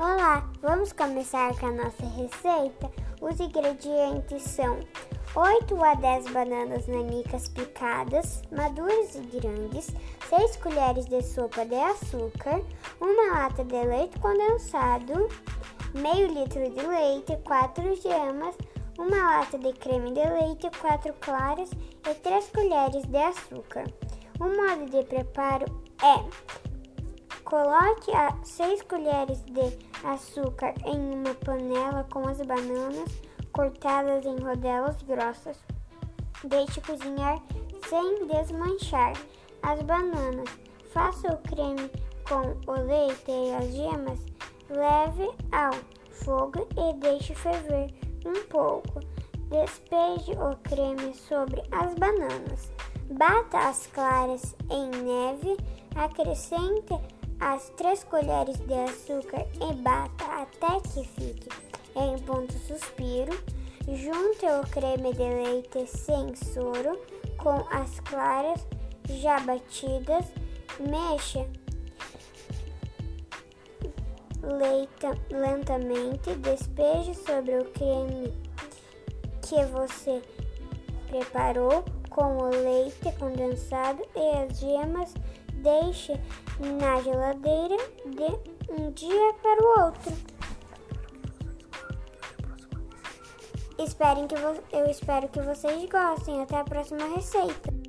Olá, vamos começar com a nossa receita. Os ingredientes são 8 a 10 bananas nanicas picadas, maduras e grandes, 6 colheres de sopa de açúcar, uma lata de leite condensado, meio litro de leite, 4 gemas, uma lata de creme de leite, 4 claras e 3 colheres de açúcar. O modo de preparo é Coloque 6 colheres de açúcar em uma panela com as bananas cortadas em rodelas grossas. Deixe cozinhar sem desmanchar as bananas. Faça o creme com o leite e as gemas. Leve ao fogo e deixe ferver um pouco. Despeje o creme sobre as bananas. Bata as claras em neve. Acrescente as 3 colheres de açúcar e bata até que fique em ponto suspiro. Junte o creme de leite sem soro com as claras já batidas. Mexa leita, lentamente. Despeje sobre o creme que você preparou com o leite condensado e as gemas Deixe na geladeira de um dia para o outro. Esperem que eu espero que vocês gostem. Até a próxima receita.